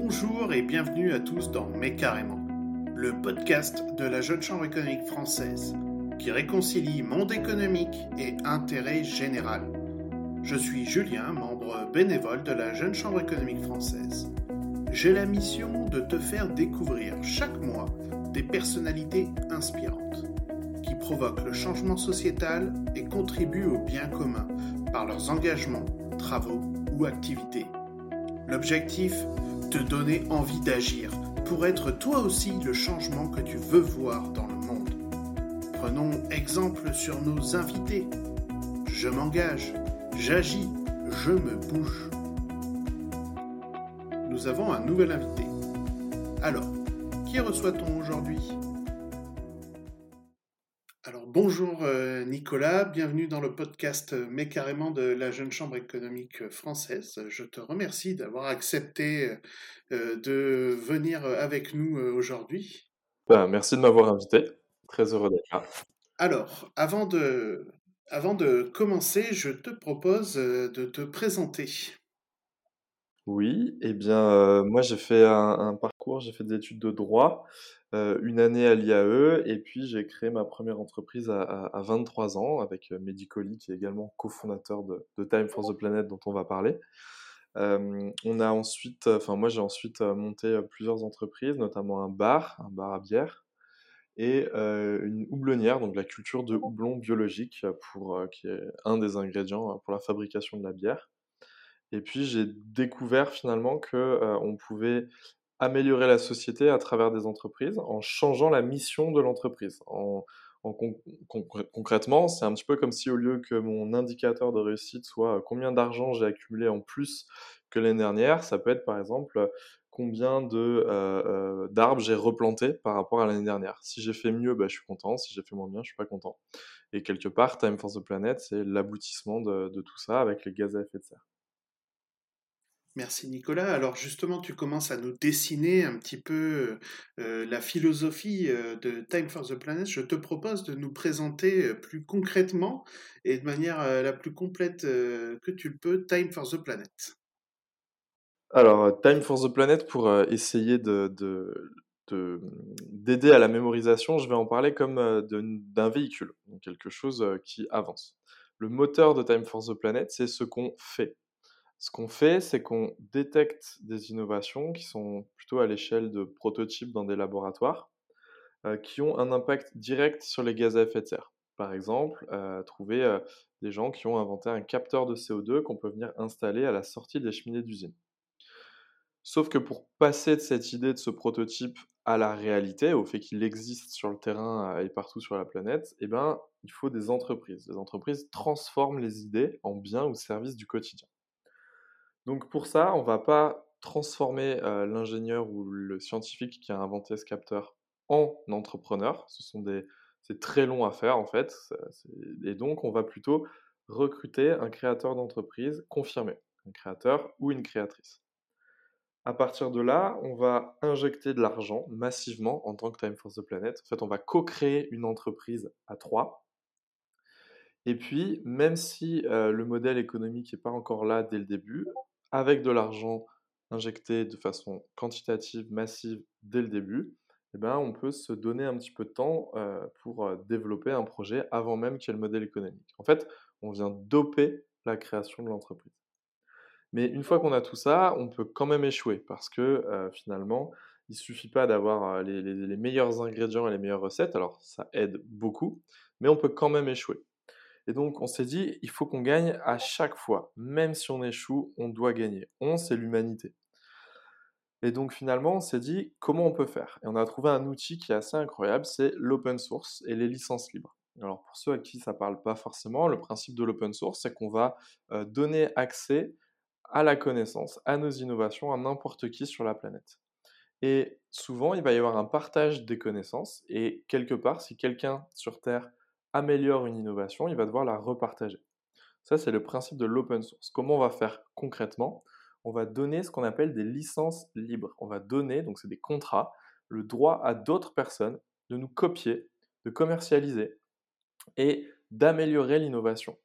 Bonjour et bienvenue à tous dans Mais carrément, le podcast de la Jeune Chambre économique française qui réconcilie monde économique et intérêt général. Je suis Julien, membre bénévole de la Jeune Chambre économique française. J'ai la mission de te faire découvrir chaque mois des personnalités inspirantes qui provoquent le changement sociétal et contribuent au bien commun par leurs engagements, travaux ou activités. L'objectif Te donner envie d'agir pour être toi aussi le changement que tu veux voir dans le monde. Prenons exemple sur nos invités. Je m'engage, j'agis, je me bouge. Nous avons un nouvel invité. Alors, qui reçoit-on aujourd'hui? Bonjour euh, Nicolas, bienvenue dans le podcast euh, Mais carrément de la Jeune Chambre économique française. Je te remercie d'avoir accepté euh, de venir avec nous aujourd'hui. Ben, merci de m'avoir invité, très heureux d'être là. Alors, avant de, avant de commencer, je te propose de te présenter. Oui, eh bien, moi j'ai fait un, un parcours, j'ai fait des études de droit, euh, une année à l'IAE, et puis j'ai créé ma première entreprise à, à, à 23 ans avec Medicoli, qui est également cofondateur de, Time for the Planet, dont on va parler. Euh, on a ensuite, enfin moi j'ai ensuite monté plusieurs entreprises, notamment un bar, un bar à bière, et euh, une houblonnière, donc la culture de houblon biologique, pour, qui est un des ingrédients pour la fabrication de la bière. Et puis j'ai découvert finalement que euh, on pouvait améliorer la société à travers des entreprises en changeant la mission de l'entreprise. En, en con con concrètement, c'est un petit peu comme si au lieu que mon indicateur de réussite soit combien d'argent j'ai accumulé en plus que l'année dernière, ça peut être par exemple combien de euh, euh, d'arbres j'ai replanté par rapport à l'année dernière. Si j'ai fait mieux, bah, je suis content. Si j'ai fait moins bien, je suis pas content. Et quelque part, Time for the Planet, c'est l'aboutissement de tout ça avec les gaz à effet de serre. Merci Nicolas. Alors justement, tu commences à nous dessiner un petit peu euh, la philosophie euh, de Time for the Planet. Je te propose de nous présenter euh, plus concrètement et de manière euh, la plus complète euh, que tu le peux Time for the Planet. Alors, Time for the Planet, pour euh, essayer de, d'aider à la mémorisation, je vais en parler comme euh, d'un véhicule, quelque chose euh, qui avance. Le moteur de Time for the Planet, c'est ce qu'on fait. Ce qu'on fait, c'est qu'on détecte des innovations qui sont plutôt à l'échelle de prototypes dans des laboratoires, euh, qui ont un impact direct sur les gaz à effet de serre. Par exemple, euh, trouver euh, des gens qui ont inventé un capteur de CO2 qu'on peut venir installer à la sortie des cheminées d'usine. Sauf que pour passer de cette idée de ce prototype à la réalité, au fait qu'il existe sur le terrain et partout sur la planète, eh ben, il faut des entreprises. Les entreprises transforment les idées en biens ou services du quotidien. Donc pour ça, on va pas transformer euh, l'ingénieur ou le scientifique qui a inventé ce capteur en entrepreneur. Ce sont des, c'est très long à faire en fait. Et donc on va plutôt recruter un créateur d'entreprise confirmé, un créateur ou une créatrice. À partir de là, on va injecter de l'argent massivement en tant que Time for the Planet. En fait, on va co-créer une entreprise à trois. Et puis, même si euh, le modèle économique n'est pas encore là dès le début, avec de l'argent injecté de façon quantitative, massive dès le début, eh ben, on peut se donner un petit peu de temps euh, pour euh, développer un projet avant même qu'il y ait le modèle économique. En fait, on vient doper la création de l'entreprise. Mais une fois qu'on a tout ça, on peut quand même échouer parce que euh, finalement, il ne suffit pas d'avoir les meilleurs ingrédients et les meilleures recettes, alors ça aide beaucoup, mais on peut quand même échouer. Et donc, on s'est dit, il faut qu'on gagne à chaque fois. Même si on échoue, on doit gagner. On, c'est l'humanité. Et donc, finalement, on s'est dit, comment on peut faire? Et on a trouvé un outil qui est assez incroyable, c'est l'open source et les licences libres. Alors, pour ceux à qui ça ne parle pas forcément, le principe de l'open source, c'est qu'on va euh, donner accès à la connaissance, à nos innovations, à n'importe qui sur la planète. Et souvent, il va y avoir un partage des connaissances, et quelque part, si quelqu'un sur Terre améliore une innovation, il va devoir la repartager. Ça, c'est le principe de l'open source. Comment on va faire concrètement? On va donner ce qu'on appelle des licences libres. On va donner, donc c'est des contrats, le droit à d'autres personnes de nous copier, de commercialiser et d'améliorer l'innovation.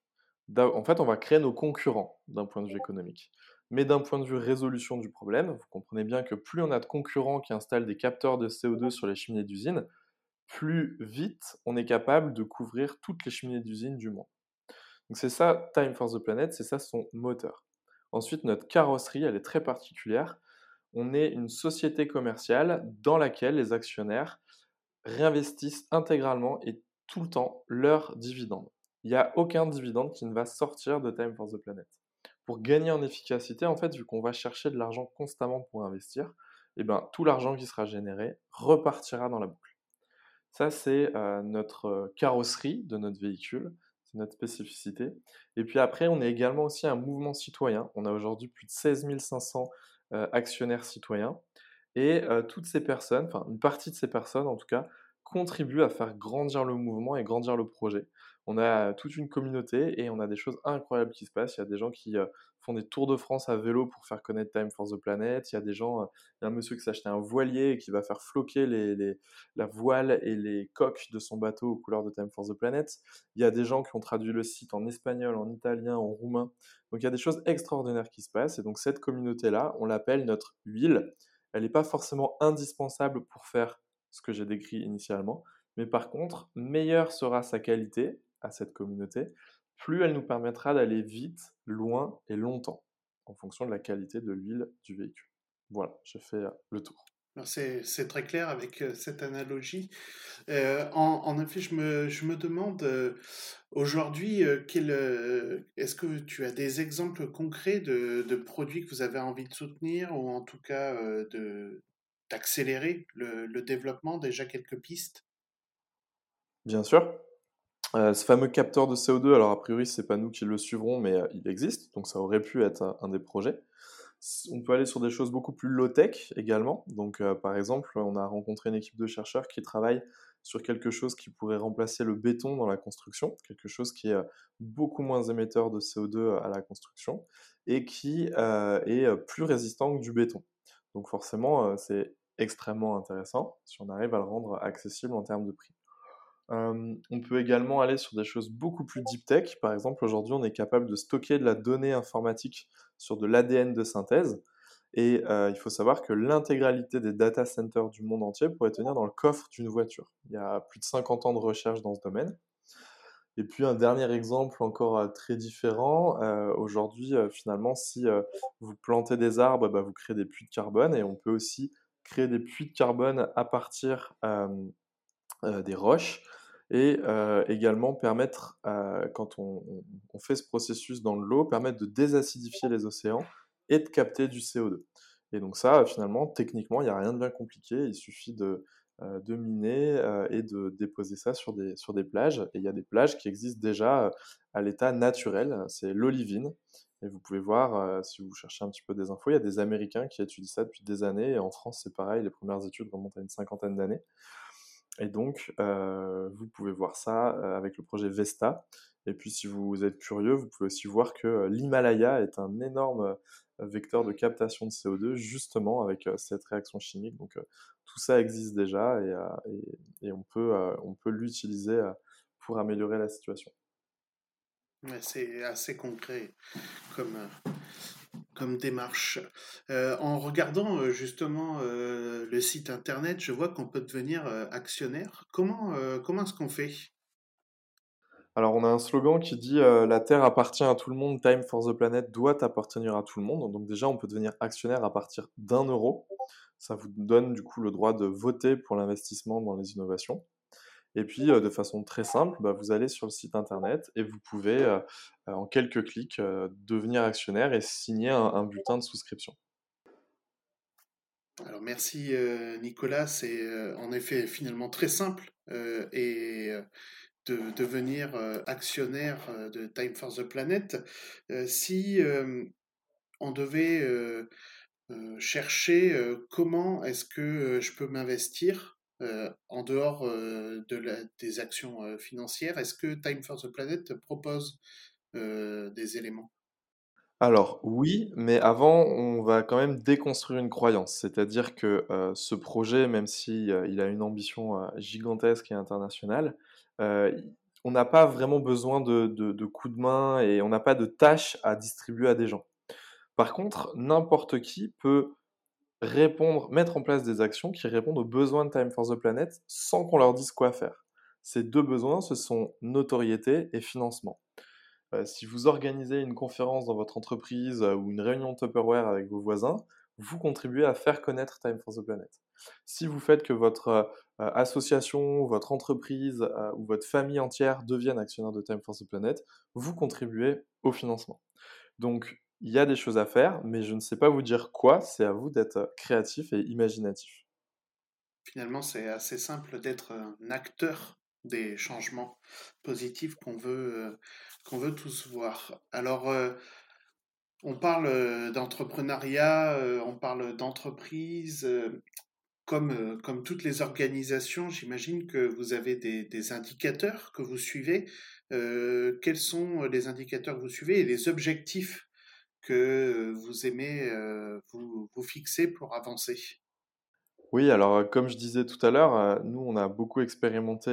En fait, on va créer nos concurrents d'un point de vue économique. Mais d'un point de vue résolution du problème, vous comprenez bien que plus on a de concurrents qui installent des capteurs de CO2 sur les cheminées d'usine, plus vite on est capable de couvrir toutes les cheminées d'usine du monde. Donc c'est ça Time for the Planet, c'est ça son moteur. Ensuite, notre carrosserie, elle est très particulière. On est une société commerciale dans laquelle les actionnaires réinvestissent intégralement et tout le temps leurs dividendes. Il n'y a aucun dividende qui ne va sortir de Time for the Planet. Pour gagner en efficacité, en fait, vu qu'on va chercher de l'argent constamment pour investir, eh ben, tout l'argent qui sera généré repartira dans la boucle. Ça, c'est notre carrosserie de notre véhicule, c'est notre spécificité. Et puis après, on est également aussi un mouvement citoyen. On a aujourd'hui plus de 16 500 euh, actionnaires citoyens. Et toutes ces personnes, enfin une partie de ces personnes en tout cas, contribuent à faire grandir le mouvement et grandir le projet on a toute une communauté et on a des choses incroyables qui se passent. Il y a des gens qui euh, font des tours de France à vélo pour faire connaître Time for the Planet. Il y a des gens, euh, il y a un monsieur qui s'est acheté un voilier et qui va faire floquer les, la voile et les coques de son bateau aux couleurs de Time for the Planet. Il y a des gens qui ont traduit le site en espagnol, en italien, en roumain. Donc il y a des choses extraordinaires qui se passent. Et donc cette communauté-là, on l'appelle notre huile. Elle n'est pas forcément indispensable pour faire ce que j'ai décrit initialement. Mais par contre, meilleure sera sa qualité à cette communauté, plus elle nous permettra d'aller vite, loin et longtemps, en fonction de la qualité de l'huile du véhicule. Voilà, j'ai fait euh, le tour. C'est très clair avec euh, cette analogie. Euh, en, effet, je me, je me demande aujourd'hui, est-ce que tu as des exemples concrets de, de, produits que vous avez envie de soutenir ou en tout cas d'accélérer le, le, développement Déjà quelques pistes? Bien sûr. Euh, ce fameux capteur de CO2, alors a priori, c'est pas nous qui le suivrons, mais euh, il existe, donc ça aurait pu être un, des projets. On peut aller sur des choses beaucoup plus low-tech également. Donc, euh, par exemple, on a rencontré une équipe de chercheurs qui travaille sur quelque chose qui pourrait remplacer le béton dans la construction, quelque chose qui est beaucoup moins émetteur de CO2 à la construction et qui est plus résistant que du béton. Donc, forcément, c'est extrêmement intéressant si on arrive à le rendre accessible en termes de prix on peut également aller sur des choses beaucoup plus deep tech. Par exemple, aujourd'hui, on est capable de stocker de la donnée informatique sur de l'ADN de synthèse. Et il faut savoir que l'intégralité des data centers du monde entier pourrait tenir dans le coffre d'une voiture. Il y a plus de 50 ans de recherche dans ce domaine. Et puis un dernier exemple encore très différent. Aujourd'hui, finalement, si vous plantez des arbres, bah, vous créez des puits de carbone et on peut aussi créer des puits de carbone à partir des roches et également permettre, quand on, fait ce processus dans l'eau, permettre de désacidifier les océans et de capter du CO2. Et donc ça, finalement, techniquement, il n'y a rien de bien compliqué, il suffit de, de miner et de déposer ça sur des, sur des plages. Et il y a des plages qui existent déjà à l'état naturel, c'est l'olivine. Et vous pouvez voir, si vous cherchez un petit peu des infos, il y a des Américains qui étudient ça depuis des années, et en France c'est pareil, les premières études remontent à une cinquantaine d'années. Et donc, vous pouvez voir ça avec le projet Vesta. Et puis, si vous êtes curieux, vous pouvez aussi voir que l'Himalaya est un énorme vecteur de captation de CO2, justement avec cette réaction chimique. Donc, tout ça existe déjà et, on peut, on peut l'utiliser pour améliorer la situation. c'est assez concret comme, comme démarche. Euh, en regardant euh, justement euh, le site internet, je vois qu'on peut devenir actionnaire. Comment, comment est-ce qu'on fait? Alors, on a un slogan qui dit La Terre appartient à tout le monde, Time for the Planet doit appartenir à tout le monde. Donc, déjà, on peut devenir actionnaire à partir d'un euro. Ça vous donne du coup le droit de voter pour l'investissement dans les innovations. Et puis, de façon très simple, bah, vous allez sur le site internet et vous pouvez, en quelques clics, devenir actionnaire et signer un, bulletin de souscription. Alors merci Nicolas, c'est en effet finalement très simple et de devenir actionnaire de Time for the Planet. si on devait chercher comment est-ce que je peux m'investir euh, en dehors euh, de des actions euh, financières, est-ce que Time for the Planet propose des éléments? Alors oui, mais avant, on va quand même déconstruire une croyance. C'est-à-dire que ce projet, même il a une ambition gigantesque et internationale, on n'a pas vraiment besoin de, de coups de main et on n'a pas de tâches à distribuer à des gens. Par contre, n'importe qui peut répondre, mettre en place des actions qui répondent aux besoins de Time for the Planet sans qu'on leur dise quoi faire. Ces deux besoins, ce sont notoriété et financement. Euh, si vous organisez une conférence dans votre entreprise euh, ou une réunion Tupperware avec vos voisins, vous contribuez à faire connaître Time for the Planet. Si vous faites que votre euh, association, votre entreprise ou votre famille entière devienne actionnaire de Time for the Planet, vous contribuez au financement. Donc, il y a des choses à faire, mais je ne sais pas vous dire quoi, c'est à vous d'être créatif et imaginatif. Finalement, c'est assez simple d'être un acteur des changements positifs qu'on veut, euh, qu'on veut tous voir. Alors, euh, on parle d'entrepreneuriat, euh, on parle d'entreprise. Comme, comme toutes les organisations, j'imagine que vous avez des, indicateurs que vous suivez. quels sont les indicateurs que vous suivez et les objectifs que vous aimez vous, vous fixer pour avancer? Oui, alors comme je disais tout à l'heure, nous on a beaucoup expérimenté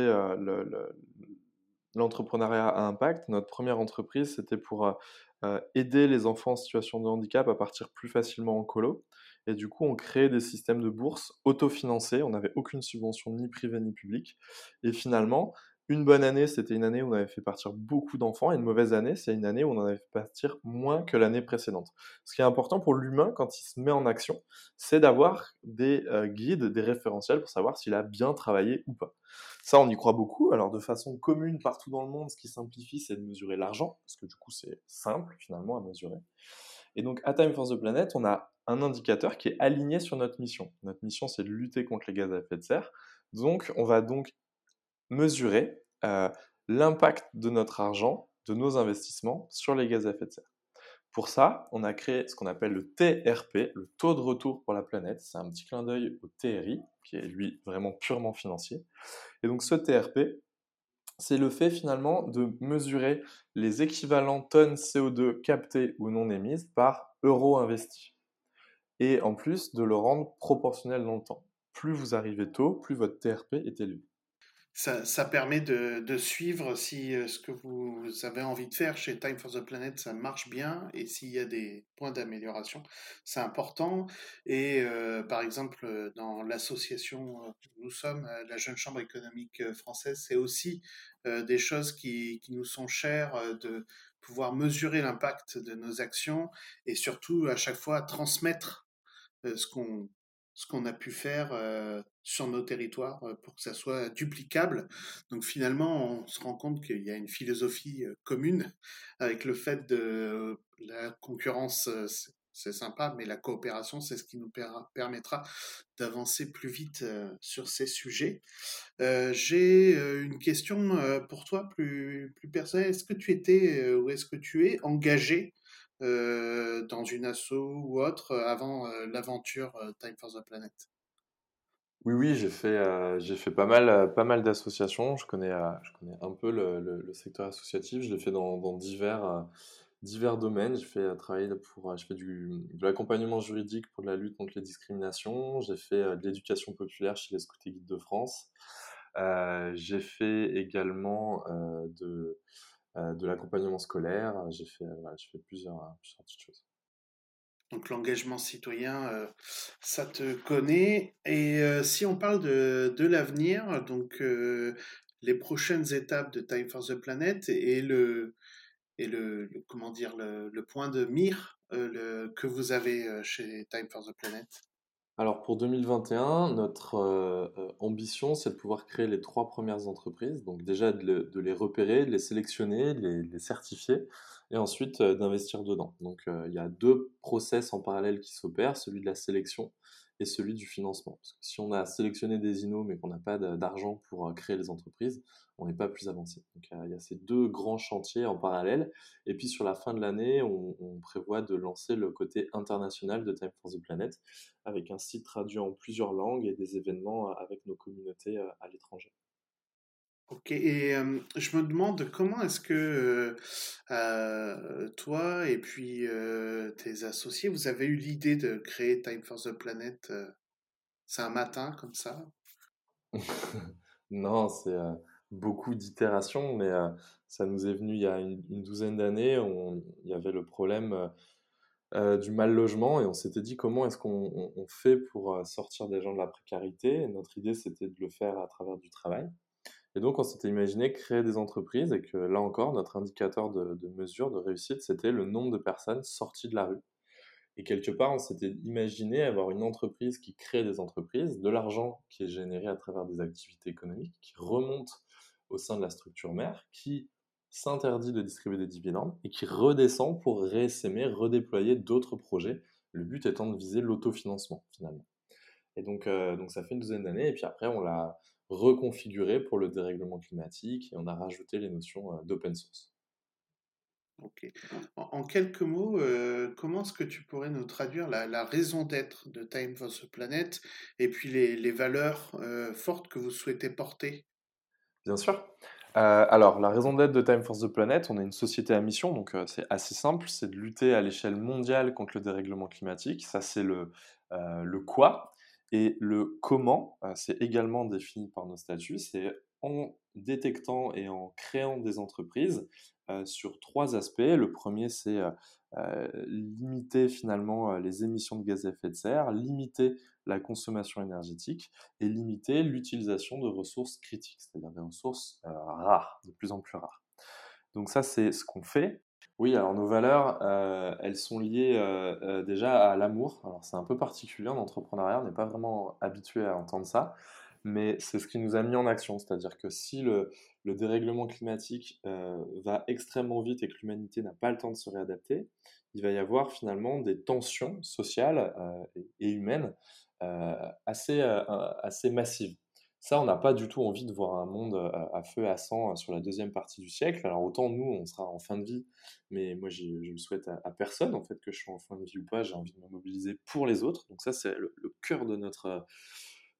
l'entrepreneuriat à impact. Notre première entreprise, c'était pour aider les enfants en situation de handicap à partir plus facilement en colo. Et du coup, on créait des systèmes de bourse autofinancés. On n'avait aucune subvention ni privée ni publique. Et finalement, une bonne année, c'était une année où on avait fait partir beaucoup d'enfants, et une mauvaise année, c'est une année où on en avait fait partir moins que l'année précédente. Ce qui est important pour l'humain quand il se met en action, c'est d'avoir des euh, guides, des référentiels pour savoir s'il a bien travaillé ou pas. Ça, on y croit beaucoup. Alors, de façon commune partout dans le monde, ce qui simplifie, c'est de mesurer l'argent, parce que du coup, c'est simple finalement à mesurer. Et donc, à Time for the Planet, on a un indicateur qui est aligné sur notre mission. Notre mission, c'est de lutter contre les gaz à effet de serre. Donc, on va donc mesurer euh, l'impact de notre argent, de nos investissements sur les gaz à effet de serre. Pour ça, on a créé ce qu'on appelle le TRP, le taux de retour pour la planète. C'est un petit clin d'œil au TRI, qui est lui vraiment purement financier. Et donc ce TRP, c'est le fait finalement de mesurer les équivalents tonnes CO2 captées ou non émises par euro investi. Et en plus de le rendre proportionnel dans le temps. Plus vous arrivez tôt, plus votre TRP est élevé ça, permet de, suivre si euh, ce que vous avez envie de faire chez Time for the Planet, ça marche bien et s'il y a des points d'amélioration, c'est important. Et euh, par exemple, dans l'association euh, nous sommes, la Jeune Chambre économique française, c'est aussi des choses qui, nous sont chères de pouvoir mesurer l'impact de nos actions et surtout à chaque fois transmettre ce qu'on ce qu'on a pu faire sur nos territoires pour que ça soit duplicable. Donc finalement, on se rend compte qu'il y a une philosophie commune avec le fait de la concurrence, c'est sympa, mais la coopération, c'est ce qui nous permettra d'avancer plus vite sur ces sujets. J'ai une question pour toi plus, plus personnelle. Est-ce que tu étais ou est-ce que tu es engagé euh, dans une asso ou autre euh, avant euh, l'aventure Time for the Planet Oui, oui, j'ai fait, j'ai fait pas mal, pas mal d'associations. Je connais, je connais un peu le, le, secteur associatif. Je l'ai fait dans, divers, divers domaines. J'ai fait travailler pour, je fais du, de l'accompagnement juridique pour la lutte contre les discriminations. J'ai fait de l'éducation populaire chez les Scouts et Guides de France. j'ai fait également de de l'accompagnement scolaire. J'ai fait, euh, plusieurs, euh, petites choses. Donc l'engagement citoyen, ça te connaît. Et si on parle de, de l'avenir, donc les prochaines étapes de Time for the Planet et le, et le, comment dire, le, point de mire que vous avez chez Time for the Planet? Alors pour 2021, notre euh, euh, ambition, c'est de pouvoir créer les trois premières entreprises. Donc déjà de, les repérer, de les sélectionner, de les, certifier et ensuite euh, d'investir dedans. Donc il y a deux process en parallèle qui s'opèrent, celui de la sélection et celui du financement. Si on a sélectionné des innos mais qu'on n'a pas d'argent pour euh, créer les entreprises, on n'est pas plus avancé. Donc il y a ces deux grands chantiers en parallèle. Et puis sur la fin de l'année, on, prévoit de lancer le côté international de Time for the Planet avec un site traduit en plusieurs langues et des événements euh, avec nos communautés euh, à l'étranger. Ok, et je me demande comment est-ce que toi et puis tes associés, vous avez eu l'idée de créer Time for the Planet C'est un matin comme ça? Non, c'est beaucoup d'itérations, mais ça nous est venu il y a une, douzaine d'années. Il y avait le problème du mal logement et on s'était dit comment est-ce qu'on fait pour sortir des gens de la précarité. notre idée, c'était de le faire à travers du travail. Et donc, on s'était imaginé créer des entreprises et que là encore, notre indicateur de, mesure de réussite, c'était le nombre de personnes sorties de la rue. Et quelque part, on s'était imaginé avoir une entreprise qui crée des entreprises, de l'argent qui est généré à travers des activités économiques, qui remonte au sein de la structure mère, qui s'interdit de distribuer des dividendes et qui redescend pour réessaimer, redéployer d'autres projets, le but étant de viser l'autofinancement finalement. Et donc, euh, donc ça fait une douzaine d'années, et puis après on l'a reconfiguré pour le dérèglement climatique et on a rajouté les notions euh, d'open source. Ok. En, quelques mots, euh, comment est-ce que tu pourrais nous traduire la, raison d'être de Time for the Planet et puis les, valeurs fortes que vous souhaitez porter? Bien sûr. Euh, alors, la raison d'être de Time for the Planet, on est une société à mission, donc euh, c'est assez simple, c'est de lutter à l'échelle mondiale contre le dérèglement climatique. Ça, c'est le, euh, le quoi. Et le comment, c'est également défini par nos statuts, c'est en détectant et en créant des entreprises sur trois aspects. Le premier, c'est limiter finalement les émissions de gaz à effet de serre, limiter la consommation énergétique et limiter l'utilisation de ressources critiques, c'est-à-dire des ressources euh, rares, de plus en plus rares. Donc ça, c'est ce qu'on fait. Oui, alors nos valeurs, euh, elles sont liées euh, déjà à l'amour. Alors c'est un peu particulier en entrepreneuriat, on n'est pas vraiment habitué à entendre ça, mais c'est ce qui nous a mis en action. C'est-à-dire que si le, dérèglement climatique va extrêmement vite et que l'humanité n'a pas le temps de se réadapter, il va y avoir finalement des tensions sociales et humaines euh, assez, euh, assez massive. Ça, on n'a pas du tout envie de voir un monde euh, à feu à sang sur la deuxième partie du siècle. Alors autant nous, on sera en fin de vie, mais moi, je le souhaite à, personne, en fait, que je sois en fin de vie ou pas. J'ai envie de me mobiliser pour les autres. Donc ça, c'est le, cœur de notre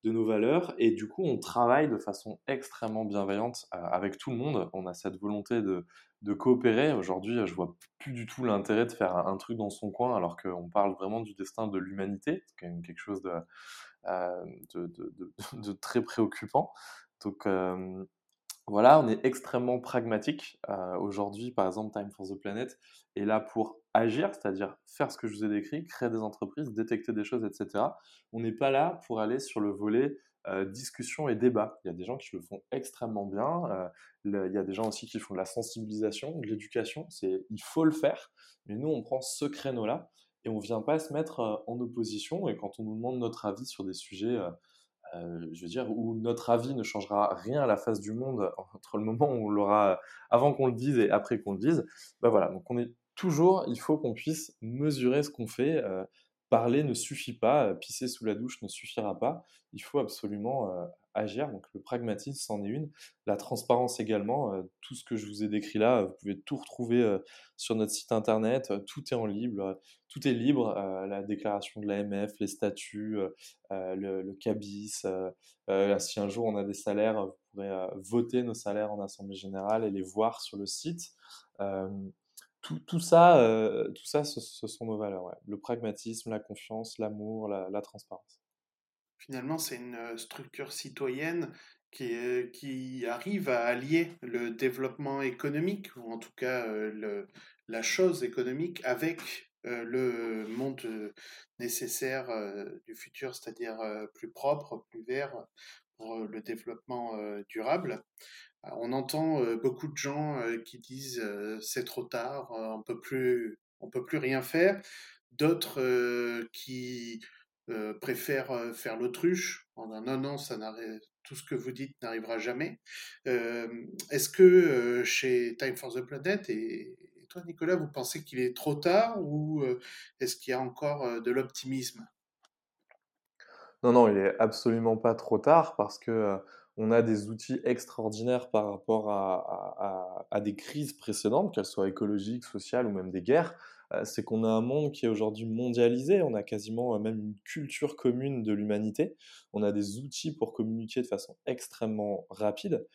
de nos valeurs et du coup on travaille de façon extrêmement bienveillante avec tout le monde. On a cette volonté de, de coopérer. Aujourd'hui, je vois plus du tout l'intérêt de faire un, truc dans son coin alors qu'on parle vraiment du destin de l'humanité. C'est quand même quelque chose de, euh, de, très préoccupant. Donc euh, voilà, on est extrêmement pragmatique. Euh, aujourd'hui, par exemple, Time for the Planet est là pour agir, c'est-à-dire faire ce que je vous ai décrit, créer des entreprises, détecter des choses, etc. On n'est pas là pour aller sur le volet discussion et débat. Il y a des gens qui le font extrêmement bien. Il y a des gens aussi qui font de la sensibilisation, de l'éducation. Il faut le faire. Mais nous, on prend ce créneau-là et on vient pas se mettre euh, en opposition. Et quand on nous demande notre avis sur des sujets, je veux dire, où notre avis ne changera rien à la face du monde entre le moment où on l'aura, avant qu'on le dise et après qu'on le dise, ben voilà. Donc on est toujours, il faut qu'on puisse mesurer ce qu'on fait. Parler ne suffit pas, pisser sous la douche ne suffira pas, il faut absolument agir. Donc le pragmatisme, c'en est une. La transparence également, tout ce que je vous ai décrit là, vous pouvez tout retrouver sur notre site internet, tout est en libre, tout est libre, la déclaration de l'AMF, les statuts, le, CABIS. si un jour on a des salaires, vous pourrez voter nos salaires en Assemblée Générale et les voir sur le site tout, ça, euh, tout ça ce, sont nos valeurs. Le pragmatisme, la confiance, l'amour, la, transparence. Finalement, c'est une euh, structure citoyenne qui, qui, arrive à allier le développement économique, ou en tout cas euh, la chose économique, avec le monde nécessaire du futur, c'est-à-dire plus propre, plus vert, pour le développement durable. On entend beaucoup de gens qui disent c'est trop tard, on peut plus, on peut plus rien faire. D'autres qui préfèrent faire l'autruche en disant non non ça tout ce que vous dites n'arrivera jamais. Est-ce que chez Time for the Planet et, toi Nicolas vous pensez qu'il est trop tard ou est-ce qu'il y a encore de l'optimisme? Non non il est absolument pas trop tard parce que on a des outils extraordinaires par rapport à, des crises précédentes, qu'elles soient écologiques, sociales ou même des guerres. Euh, c'est qu'on a un monde qui est aujourd'hui mondialisé, on a quasiment euh, même une culture commune de l'humanité, on a des outils pour communiquer de façon extrêmement rapide.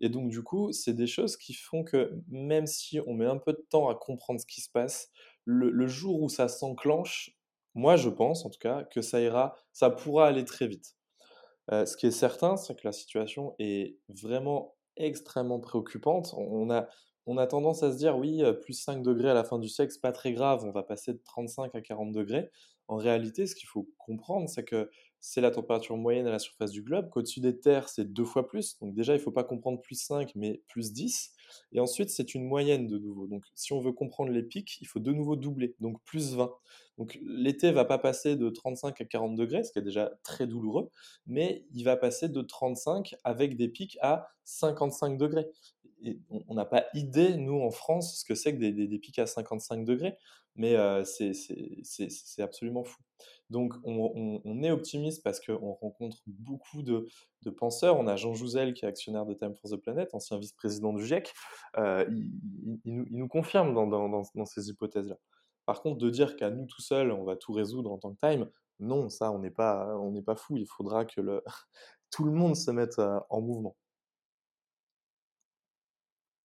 Et donc du coup, c'est des choses qui font que même si on met un peu de temps à comprendre ce qui se passe, le jour où ça s'enclenche, moi je pense en tout cas que ça ira, ça pourra aller très vite. Euh, ce qui est certain, c'est que la situation est vraiment extrêmement préoccupante. On a on a tendance à se dire oui, plus 5 degrés à la fin du siècle, c'est pas très grave, on va passer de 35 à 40 degrés. En réalité, ce qu'il faut comprendre, c'est que c'est la température moyenne à la surface du globe, qu'au-dessus des terres, c'est deux fois plus. Donc déjà, il ne faut pas comprendre plus 5, mais plus 10. Et ensuite, c'est une moyenne de nouveau. Donc si on veut comprendre les pics, il faut de nouveau doubler, donc plus 20. Donc l'été va pas passer de 35 à 40 degrés, ce qui est déjà très douloureux, mais il va passer de 35 avec des pics à 55 degrés. Et on n'a pas idée, nous, en France, ce que c'est que des, des, pics à 55 degrés, mais euh, c'est absolument fou. Donc, on, est optimiste parce qu'on rencontre beaucoup de, penseurs. On a Jean Jouzel, qui est actionnaire de Time for the Planet, ancien vice-président du GIEC. Euh, il, nous, confirme dans, ces hypothèses-là. Par contre, de dire qu'à nous tout seuls, on va tout résoudre en tant que Time, non, ça, on n'est pas, fou. Il faudra que tout le monde se mette euh, en mouvement.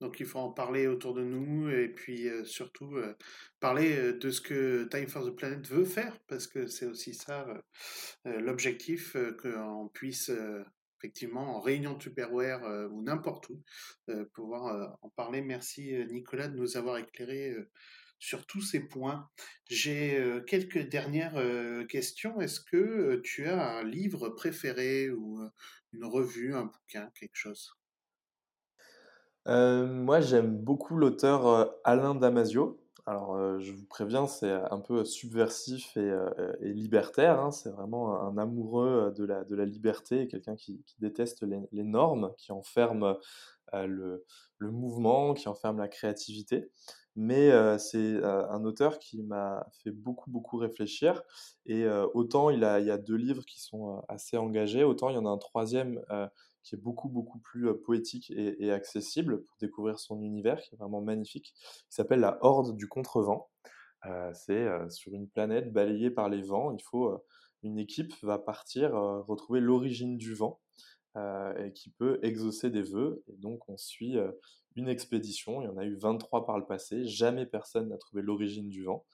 Donc il faut en parler autour de nous et puis surtout parler de ce que Time for the Planet veut faire parce que c'est aussi ça l'objectif qu'on puisse effectivement en réunion de Superware ou n'importe où pouvoir en parler. Merci Nicolas de nous avoir éclairé sur tous ces points. J'ai quelques dernières questions. Est-ce que tu as un livre préféré ou une revue, un bouquin, quelque chose? Euh, moi, j'aime beaucoup l'auteur euh, Alain Damasio. Alors, euh, je vous préviens, c'est un peu subversif et, libertaire. Hein. C'est vraiment un amoureux de la, de la liberté, quelqu'un qui, déteste les, normes, qui enferme le, le, mouvement, qui enferme la créativité. Mais c'est un auteur qui m'a fait beaucoup, beaucoup réfléchir. Et autant il, a, il y a deux livres qui sont assez engagés, autant il y en a un troisième qui est beaucoup, beaucoup plus poétique et, accessible pour découvrir son univers, qui est vraiment magnifique, qui s'appelle La Horde du Contrevent. c'est sur une planète balayée par les vents, il faut une équipe va partir retrouver l'origine du vent et qui peut exaucer des vœux. Et donc on suit une expédition, il y en a eu 23 par le passé, jamais personne n'a trouvé l'origine du vent.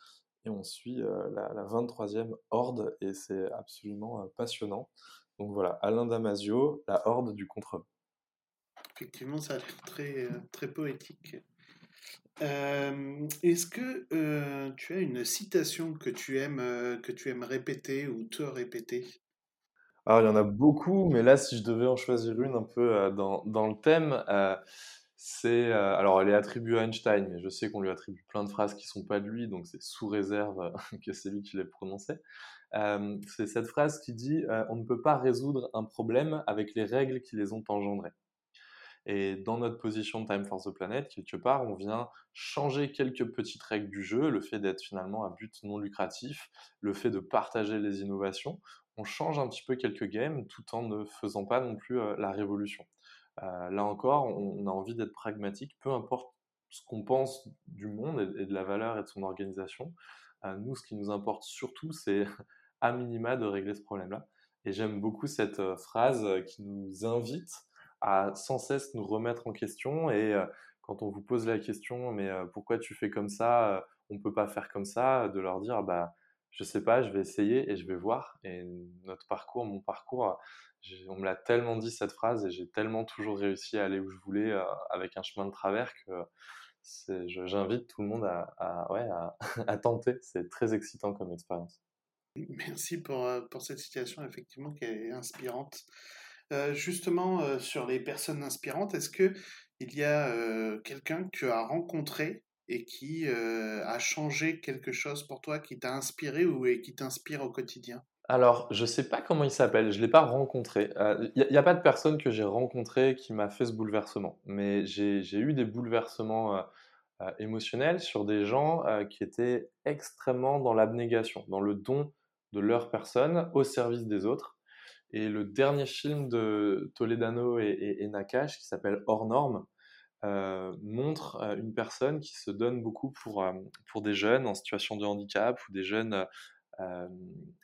Et on suit la 23e horde et c'est absolument passionnant. Donc voilà, Alain Damasio, La Horde du contre Effectivement, ça a l'air très, euh, très poétique. Euh, est-ce que euh, tu as une citation que tu aimes, que tu aimes répéter ou te répéter? Alors, il y en a beaucoup, mais là, si je devais en choisir une un peu dans, dans, le thème, c'est. alors, elle est attribuée à Einstein, mais je sais qu'on lui attribue plein de phrases qui ne sont pas de lui, donc c'est sous réserve que c'est lui qui les prononçait. Euh, c'est cette phrase qui dit euh, on ne peut pas résoudre un problème avec les règles qui les ont engendrés. Et dans notre position Time for the Planet, quelque part, on vient changer quelques petites règles du jeu, le fait d'être finalement à but non lucratif, le fait de partager les innovations. On change un petit peu quelques games tout en ne faisant pas non plus euh, la révolution. là encore, on, a envie d'être pragmatique, peu importe ce qu'on pense du monde et, de la valeur et de son organisation. nous, ce qui nous importe surtout, c'est à minima de régler ce problème-là. Et j'aime beaucoup cette euh, phrase euh, qui nous invite à sans cesse nous remettre en question. Et euh, quand on vous pose la question, mais pourquoi tu fais comme ça On peut pas faire comme ça, de leur dire, bah, je sais pas, je vais essayer et je vais voir. Et notre parcours, mon parcours, on me l'a tellement dit cette phrase et j'ai tellement toujours réussi à aller où je voulais avec un chemin de travers que j'invite tout le monde à tenter. C'est très excitant comme expérience. Merci pour, euh, pour cette situation, effectivement, qui est inspirante. Euh, justement, euh, sur les personnes inspirantes, est-ce que il y a quelqu'un que tu as rencontré et qui a changé quelque chose pour toi, qui t'a inspiré ou qui t'inspire au quotidien? Alors, je ne sais pas comment il s'appelle, je ne l'ai pas rencontré. Il n'y a, pas de personne que j'ai rencontrée qui m'a fait ce bouleversement, mais j'ai eu des bouleversements émotionnels sur des gens qui étaient extrêmement dans l'abnégation, dans le don de leur personne au service des autres. Et le dernier film de Toledano et, Nakash, qui s'appelle Hors Norme, euh, montre euh, une personne qui se donne beaucoup pour, euh, pour des jeunes en situation de handicap ou des jeunes.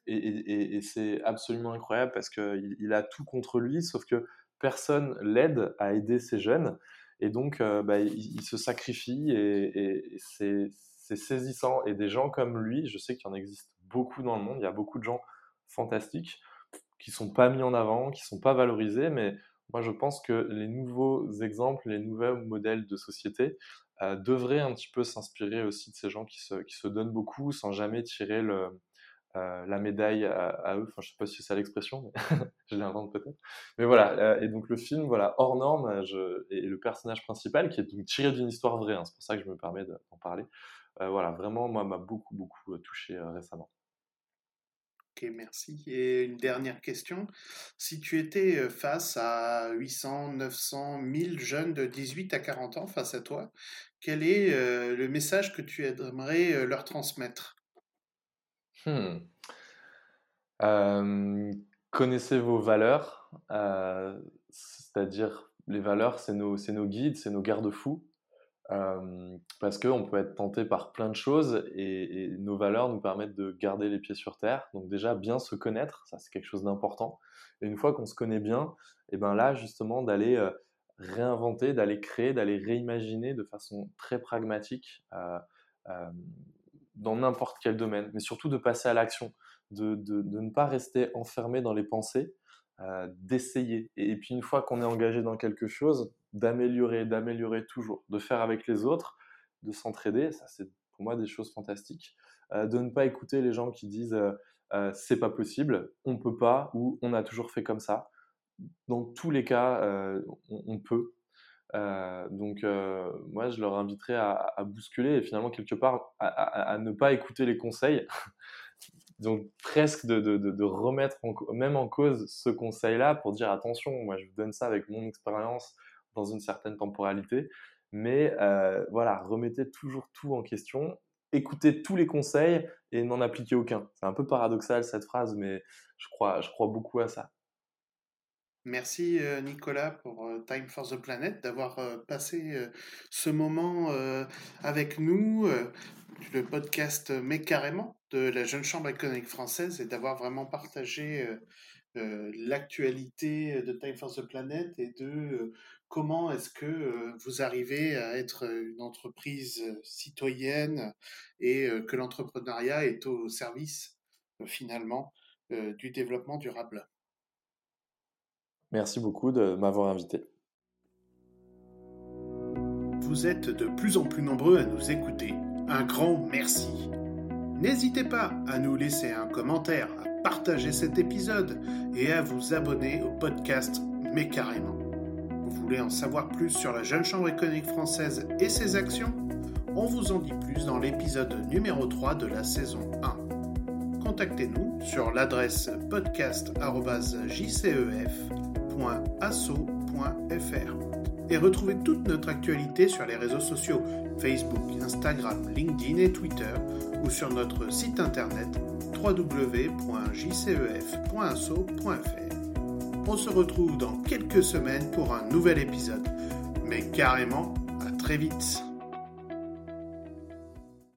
et, c'est absolument incroyable parce qu'il il a tout contre lui, sauf que personne l'aide à aider ces jeunes. Et donc, bah, il, se sacrifie et, c'est saisissant. Et des gens comme lui, je sais qu'il y en existe beaucoup dans le monde. Il y a beaucoup de gens fantastiques qui sont pas mis en avant, qui sont pas valorisés, mais moi je pense que les nouveaux exemples, les nouveaux modèles de société, devrait un petit peu s'inspirer aussi de ces gens qui se, donnent beaucoup sans jamais tirer le, la médaille à, eux. Enfin, je sais pas si c'est l'expression, mais je l'invente peut-être. Mais voilà, et donc le film, voilà, hors norme, et le personnage principal qui est donc tiré d'une histoire vraie, hein, c'est pour ça que je me permets d'en parler. Voilà, vraiment, moi, m'a beaucoup, beaucoup touché récemment. Ok, merci. Et une dernière question. Si tu étais face à 800, 900, 1000 jeunes de 18 à 40 ans face à toi, quel est le message que tu aimerais leur transmettre? Hmm. Connaissez vos valeurs, c'est-à-dire les valeurs, c'est nos, nos, guides, c'est nos garde-fous parce qu'on peut être tenté par plein de choses et, nos valeurs nous permettent de garder les pieds sur terre. Donc déjà, bien se connaître, ça c'est quelque chose d'important. Et une fois qu'on se connaît bien, et ben là justement d'aller réinventer, d'aller créer, d'aller réimaginer de façon très pragmatique dans n'importe quel domaine, mais surtout de passer à l'action, de, ne pas rester enfermé dans les pensées, d'essayer. Et puis une fois qu'on est engagé dans quelque chose, d'améliorer, d'améliorer toujours, de faire avec les autres, de s'entraider. Ça, c'est pour moi des choses fantastiques. Euh, de ne pas écouter les gens qui disent euh, euh, c'est pas possible, on peut pas ou on a toujours fait comme ça. Dans tous les cas, on, peut. donc, moi, je leur inviterais à, bousculer et finalement, quelque part, à, ne pas écouter les conseils. donc, presque de, de, remettre même en cause ce conseil-là pour dire attention, moi, je vous donne ça avec mon expérience, dans une certaine temporalité. Mais euh, voilà, remettez toujours tout en question, écoutez tous les conseils et n'en appliquez aucun. C'est un peu paradoxal cette phrase, mais je crois, je crois beaucoup à ça. Merci euh, Nicolas pour euh, Time for the Planet d'avoir passé ce moment avec nous, le podcast Mais carrément de la Jeune Chambre économique française et d'avoir vraiment partagé l'actualité de Time for the Planet et de comment est-ce que vous arrivez à être une entreprise citoyenne et que l'entrepreneuriat est au service finalement du développement durable? Merci beaucoup de m'avoir invité. Vous êtes de plus en plus nombreux à nous écouter. Un grand merci. N'hésitez pas à nous laisser un commentaire, à partager cet épisode et à vous abonner au podcast Mais carrément. Vous voulez en savoir plus sur la Jeune Chambre économique française et ses actions On vous en dit plus dans l'épisode numéro 3 de la saison 1. Contactez-nous sur l'adresse podcast.jcef.asso.fr et retrouvez toute notre actualité sur les réseaux sociaux Facebook, Instagram, LinkedIn et Twitter ou sur notre site internet www.jcef.asso.fr on se retrouve dans quelques semaines pour un nouvel épisode. Mais carrément, à très vite